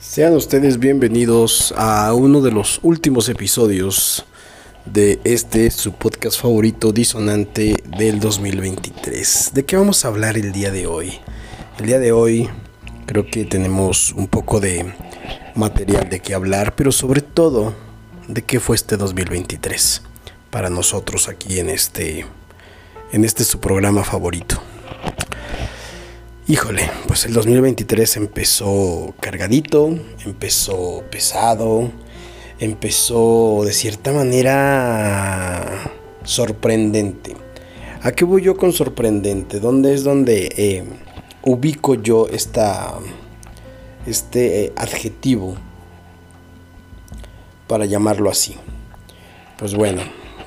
Sean ustedes bienvenidos a uno de los últimos episodios de este su podcast favorito disonante del 2023. ¿De qué vamos a hablar el día de hoy? El día de hoy creo que tenemos un poco de material de qué hablar, pero sobre todo de qué fue este 2023 para nosotros aquí en este en este su programa favorito. Híjole, pues el 2023 empezó cargadito, empezó pesado, empezó de cierta manera sorprendente. ¿A qué voy yo con sorprendente? ¿Dónde es donde eh, ubico yo esta, este eh, adjetivo para llamarlo así? Pues bueno,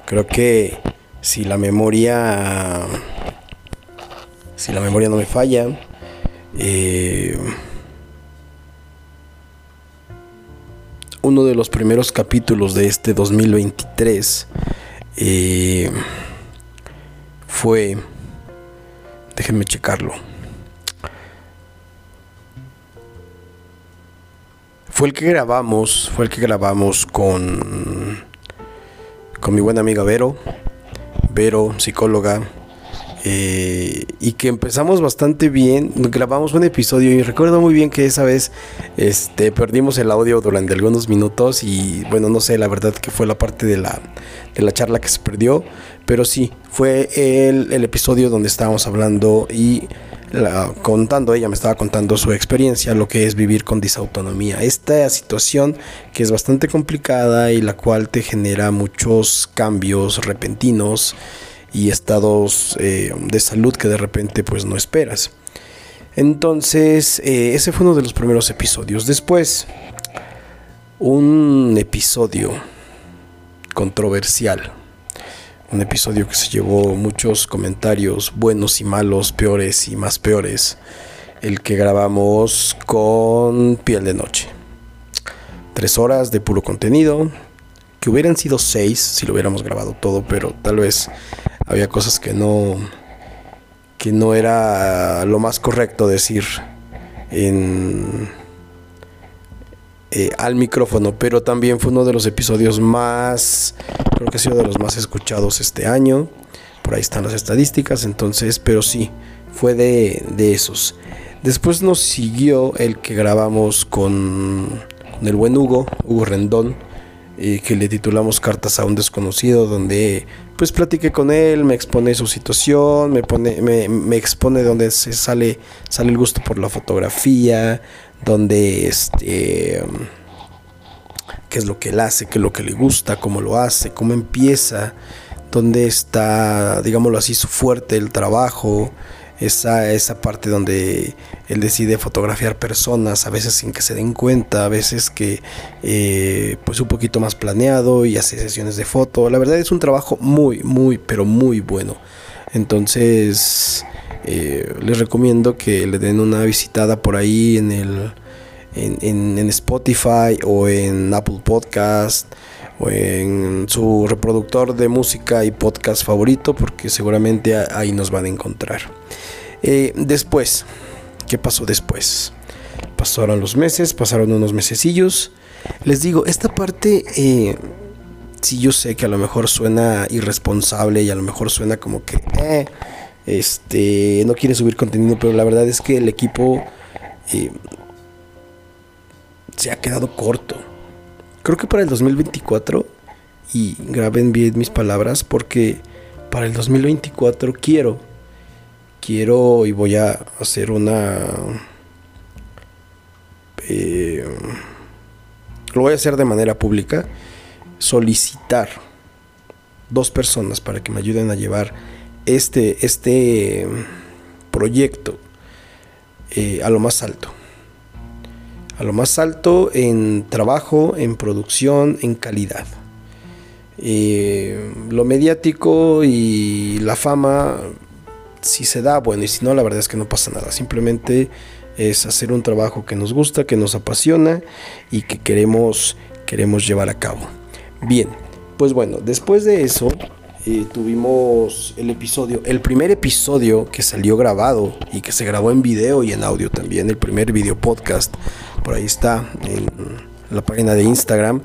creo que si la memoria si la memoria no me falla eh, uno de los primeros capítulos de este 2023 eh, fue, déjenme checarlo, fue el que grabamos, fue el que grabamos con, con mi buena amiga Vero, Vero, psicóloga, eh, y que empezamos bastante bien. Grabamos un episodio y recuerdo muy bien que esa vez este, perdimos el audio durante algunos minutos y bueno, no sé la verdad que fue la parte de la, de la charla que se perdió, pero sí, fue el, el episodio donde estábamos hablando y contando, ella me estaba contando su experiencia, lo que es vivir con disautonomía. Esta situación que es bastante complicada y la cual te genera muchos cambios repentinos y estados eh, de salud que de repente pues no esperas. Entonces, eh, ese fue uno de los primeros episodios. Después, un episodio controversial. Un episodio que se llevó muchos comentarios buenos y malos, peores y más peores. El que grabamos con Piel de Noche. Tres horas de puro contenido. Que hubieran sido seis si lo hubiéramos grabado todo, pero tal vez había cosas que no que no era lo más correcto decir en eh, al micrófono, pero también fue uno de los episodios más, creo que ha sido de los más escuchados este año. Por ahí están las estadísticas, entonces, pero sí, fue de, de esos. Después nos siguió el que grabamos con, con el buen Hugo, Hugo Rendón, y que le titulamos Cartas a un desconocido, donde pues platiqué con él, me expone su situación, me pone, me, me expone donde se sale, sale el gusto por la fotografía, donde este qué es lo que él hace, qué es lo que le gusta, cómo lo hace, cómo empieza, dónde está, digámoslo así, su fuerte el trabajo, esa, esa parte donde él decide fotografiar personas, a veces sin que se den cuenta, a veces que eh, pues un poquito más planeado y hace sesiones de foto. La verdad es un trabajo muy, muy, pero muy bueno. Entonces eh, les recomiendo que le den una visitada por ahí en el en, en Spotify o en Apple Podcast o en su reproductor de música y podcast favorito porque seguramente ahí nos van a encontrar. Eh, después, ¿qué pasó después? Pasaron los meses, pasaron unos mesecillos. Les digo, esta parte, eh, si yo sé que a lo mejor suena irresponsable y a lo mejor suena como que, eh, este, no quiere subir contenido, pero la verdad es que el equipo se ha quedado corto. Creo que para el 2024, y graben bien mis palabras, porque para el 2024 quiero quiero y voy a hacer una... Eh, lo voy a hacer de manera pública, solicitar dos personas para que me ayuden a llevar este, este proyecto eh, a lo más alto. A lo más alto en trabajo, en producción, en calidad. Eh, lo mediático y la fama si se da, bueno, y si no, la verdad es que no pasa nada. Simplemente es hacer un trabajo que nos gusta, que nos apasiona y que queremos, queremos llevar a cabo. Bien, pues bueno, después de eso, eh, tuvimos el episodio, el primer episodio que salió grabado y que se grabó en video y en audio también, el primer video podcast, por ahí está en la página de Instagram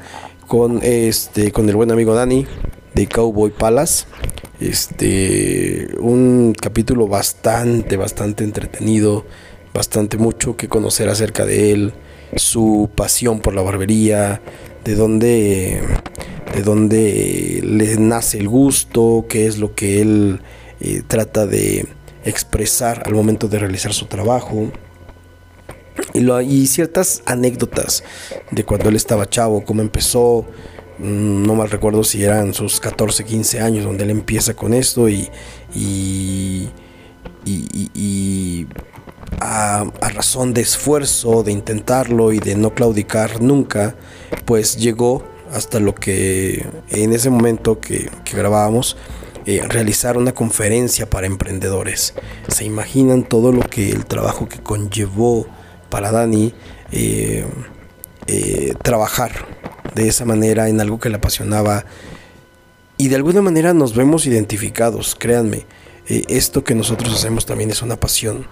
con este con el buen amigo Dani de Cowboy Palace. Este un capítulo bastante bastante entretenido, bastante mucho que conocer acerca de él, su pasión por la barbería, de dónde de dónde le nace el gusto, qué es lo que él eh, trata de expresar al momento de realizar su trabajo. Y, lo, ciertas anécdotas de cuando él estaba chavo, cómo empezó, mm, no mal recuerdo si eran sus 14, 15 años donde él empieza con esto y a, a, razón de esfuerzo, de intentarlo y de no claudicar nunca, pues llegó hasta lo que en ese momento que, grabábamos, eh, realizar una conferencia para emprendedores. Se imaginan todo lo que el trabajo que conllevó para Dani eh, eh, trabajar de esa manera en algo que le apasionaba y de alguna manera nos vemos identificados, créanme, esto que nosotros hacemos también es una pasión.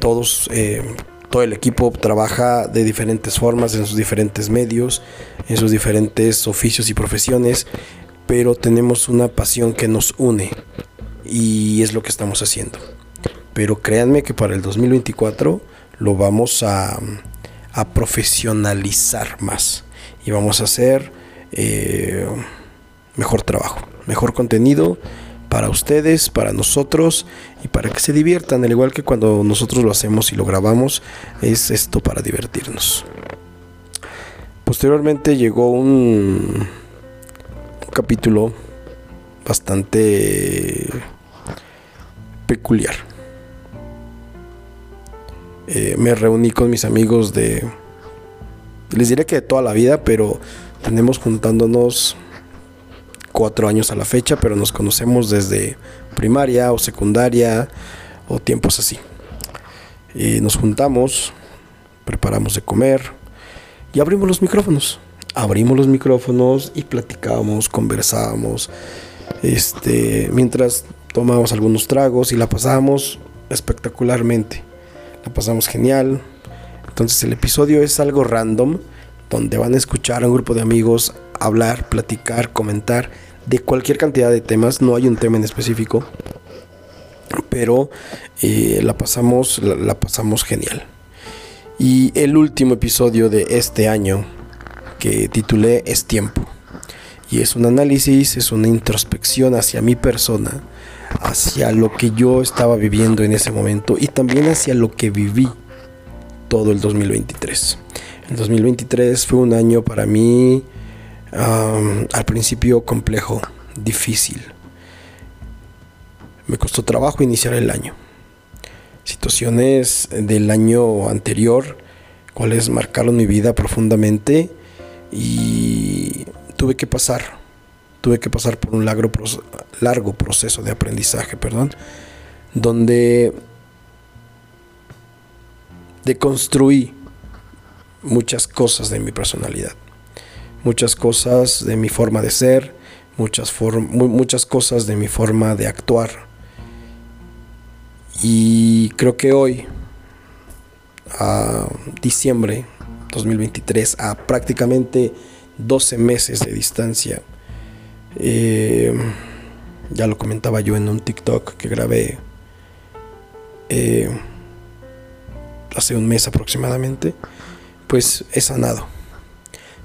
Todos todo el equipo trabaja de diferentes formas, en sus diferentes medios, en sus diferentes oficios y profesiones, pero tenemos una pasión que nos une y es lo que estamos haciendo. Pero créanme que para el 2024 lo vamos a, profesionalizar más y vamos a hacer eh, mejor trabajo, mejor contenido para ustedes, para nosotros y para que se diviertan, al igual que cuando nosotros lo hacemos y lo grabamos, es esto para divertirnos. Posteriormente llegó un, capítulo bastante peculiar. Eh, me reuní con mis amigos de, les diré que de toda la vida, pero tenemos juntándonos cuatro años a la fecha, pero nos conocemos desde primaria o secundaria o tiempos así. Y nos juntamos, preparamos de comer y abrimos los micrófonos. Abrimos los micrófonos y platicábamos, conversábamos, este, mientras tomábamos algunos tragos y la pasábamos espectacularmente. La pasamos genial. Entonces el episodio es algo random, donde van a escuchar a un grupo de amigos hablar, platicar, comentar de cualquier cantidad de temas, no hay un tema en específico, pero eh, la, pasamos, la, pasamos genial. Y el último episodio de este año que titulé Es tiempo. Y es un análisis, es una introspección hacia mi persona, hacia lo que yo estaba viviendo en ese momento y también hacia lo que viví todo el 2023. El 2023 fue un año para mí al principio complejo, difícil. Me costó trabajo iniciar el año. Situaciones del año anterior, cuales marcaron mi vida profundamente y tuve que pasar, tuve que pasar por un largo, largo proceso de aprendizaje, perdón, donde deconstruí muchas cosas de mi personalidad muchas cosas de mi forma de ser, muchas, muchas cosas de mi forma de actuar. Y creo que hoy, a diciembre 2023, a prácticamente 12 meses de distancia, eh, ya lo comentaba yo en un TikTok que grabé eh, hace un mes aproximadamente, pues he sanado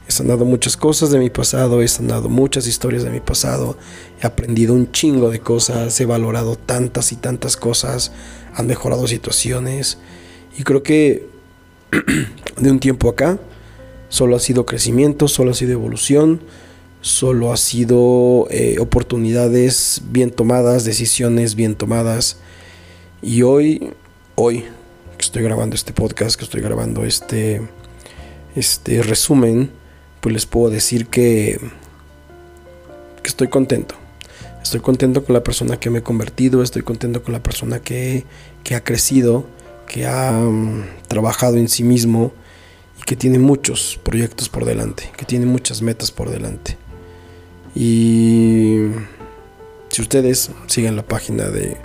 He sanado muchas cosas de mi pasado, he sanado muchas historias de mi pasado, he aprendido un chingo de cosas, he valorado tantas y tantas cosas, han mejorado situaciones. Y creo que de un tiempo acá solo ha sido crecimiento, solo ha sido evolución, solo ha sido eh, oportunidades bien tomadas, decisiones bien tomadas. Y hoy, hoy que estoy grabando este podcast, que estoy grabando este, este resumen, pues les puedo decir que, que estoy contento. Estoy contento con la persona que me he convertido, estoy contento con la persona que, que ha crecido, que ha mm, trabajado en sí mismo y que tiene muchos proyectos por delante, que tiene muchas metas por delante. Y Si ustedes siguen la página de,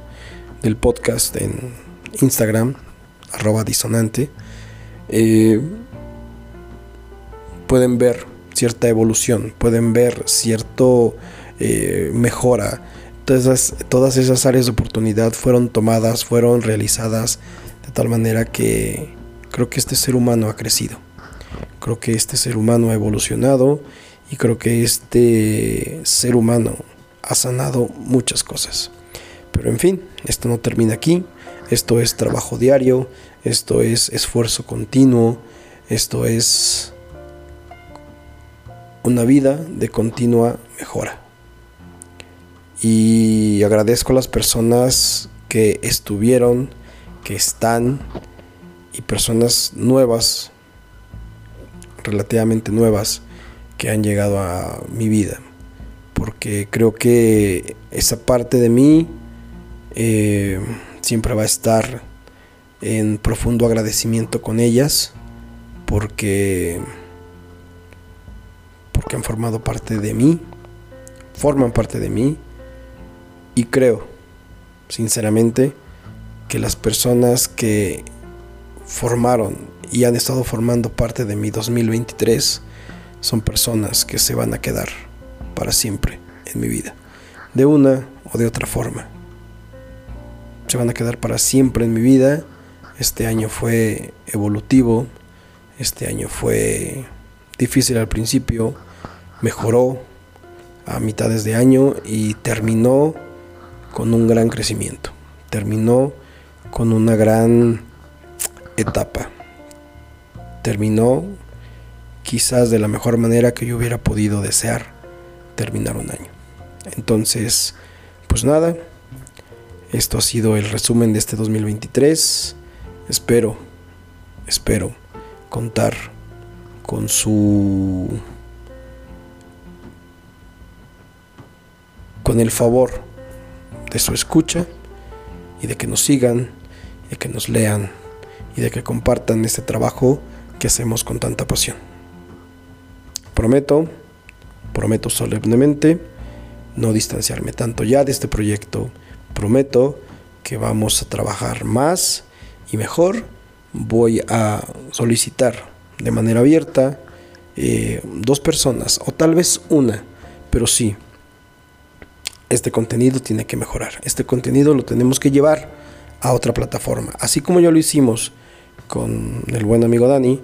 del podcast en Instagram, arroba disonante, eh, pueden ver cierta evolución, pueden ver cierto eh, mejora. Todas esas, todas esas áreas de oportunidad fueron tomadas, fueron realizadas de tal manera que creo que este ser humano ha crecido. Creo que este ser humano ha evolucionado y creo que este ser humano ha sanado muchas cosas. Pero en fin, esto no termina aquí. Esto es trabajo diario, esto es esfuerzo continuo, esto es una vida de continua mejora. Y agradezco a las personas que estuvieron, que están y personas nuevas, relativamente nuevas, que han llegado a mi vida. Porque creo que esa parte de mí eh, siempre va a estar en profundo agradecimiento con ellas porque porque han formado parte de mí, forman parte de mí y creo sinceramente que las personas que formaron y han estado formando parte de mi 2023 son personas que se van a quedar para siempre en mi vida, de una o de otra forma. Se van a quedar para siempre en mi vida. Este año fue evolutivo, este año fue difícil al principio, mejoró a mitades de año y terminó con un gran crecimiento, terminó con una gran etapa, terminó quizás de la mejor manera que yo hubiera podido desear terminar un año. Entonces, pues nada, esto ha sido el resumen de este 2023. Espero, espero contar con su... con el favor de su escucha y de que nos sigan, de que nos lean y de que compartan este trabajo que hacemos con tanta pasión. Prometo, prometo solemnemente no distanciarme tanto ya de este proyecto. Prometo que vamos a trabajar más y mejor. Voy a solicitar de manera abierta eh, dos personas o tal vez una, pero sí, este contenido tiene que mejorar. Este contenido lo tenemos que llevar a otra plataforma. Así como ya lo hicimos con el buen amigo Dani,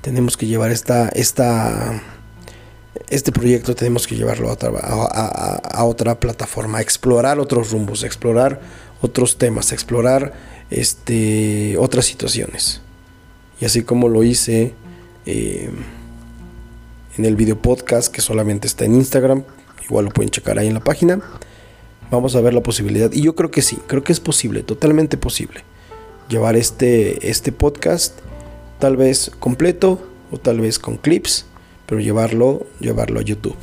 tenemos que llevar esta, esta, este proyecto, tenemos que llevarlo a otra, a, plataforma, explorar otros rumbos, explorar otros temas, explorar este, otras situaciones. Y así como lo hice eh, en el video podcast que solamente está en Instagram, igual lo pueden checar ahí en la página vamos a ver la posibilidad. Y yo creo que sí, creo que es posible, totalmente posible. Llevar este, este podcast tal vez completo o tal vez con clips, pero llevarlo, llevarlo a YouTube.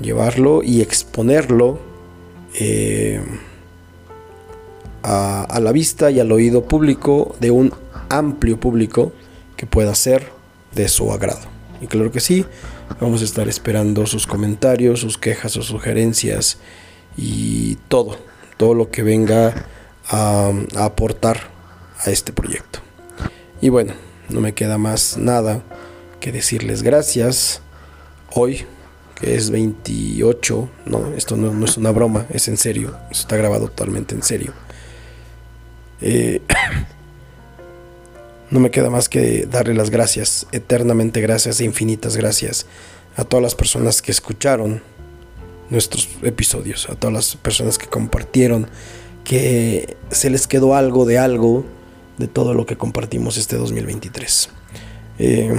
Llevarlo y exponerlo eh, a, a la vista y al oído público de un amplio público que pueda ser de su agrado. Y claro que sí, vamos a estar esperando sus comentarios, sus quejas o sugerencias y todo, todo lo que venga a, aportar a este proyecto. Y bueno, no me queda más nada que decirles gracias. Hoy, que es 28, no, esto no, es una broma, es en serio, está grabado totalmente en serio. Eh, no me queda más que darle las gracias, eternamente gracias e infinitas gracias a todas las personas que escucharon nuestros episodios, a todas las personas que compartieron, que se les quedó algo de algo de todo lo que compartimos este 2023. Eh,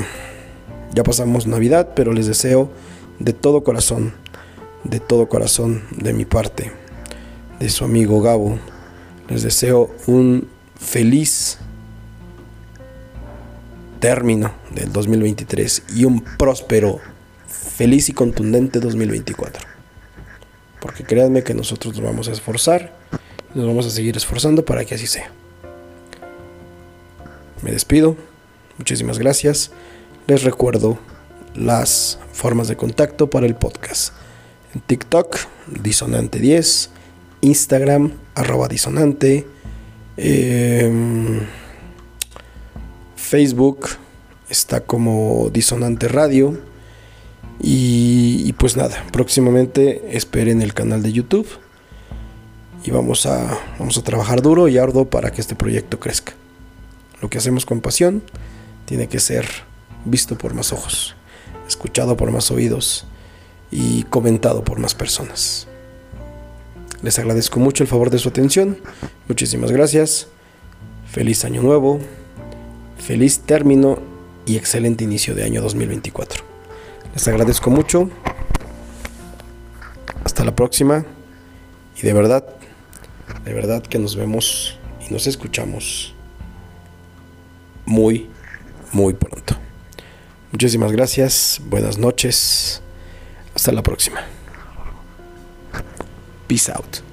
ya pasamos Navidad, pero les deseo de todo corazón, de todo corazón de mi parte, de su amigo Gabo, les deseo un feliz término del 2023 y un próspero, feliz y contundente 2024. Porque créanme que nosotros nos vamos a esforzar, nos vamos a seguir esforzando para que así sea. Me despido, muchísimas gracias. Les recuerdo las formas de contacto para el podcast. En TikTok, Disonante10, Instagram, arroba disonante. Em, Facebook está como Disonante Radio. Y, pues nada, próximamente esperen el canal de YouTube. Y vamos a, vamos a trabajar duro y arduo para que este proyecto crezca. Lo que hacemos con pasión tiene que ser visto por más ojos, escuchado por más oídos y comentado por más personas. Les agradezco mucho el favor de su atención. Muchísimas gracias. Feliz año nuevo. Feliz término y excelente inicio de año 2024. Les agradezco mucho. Hasta la próxima. Y de verdad, de verdad que nos vemos y nos escuchamos muy, muy pronto. Muchísimas gracias. Buenas noches. Hasta la próxima. Peace out.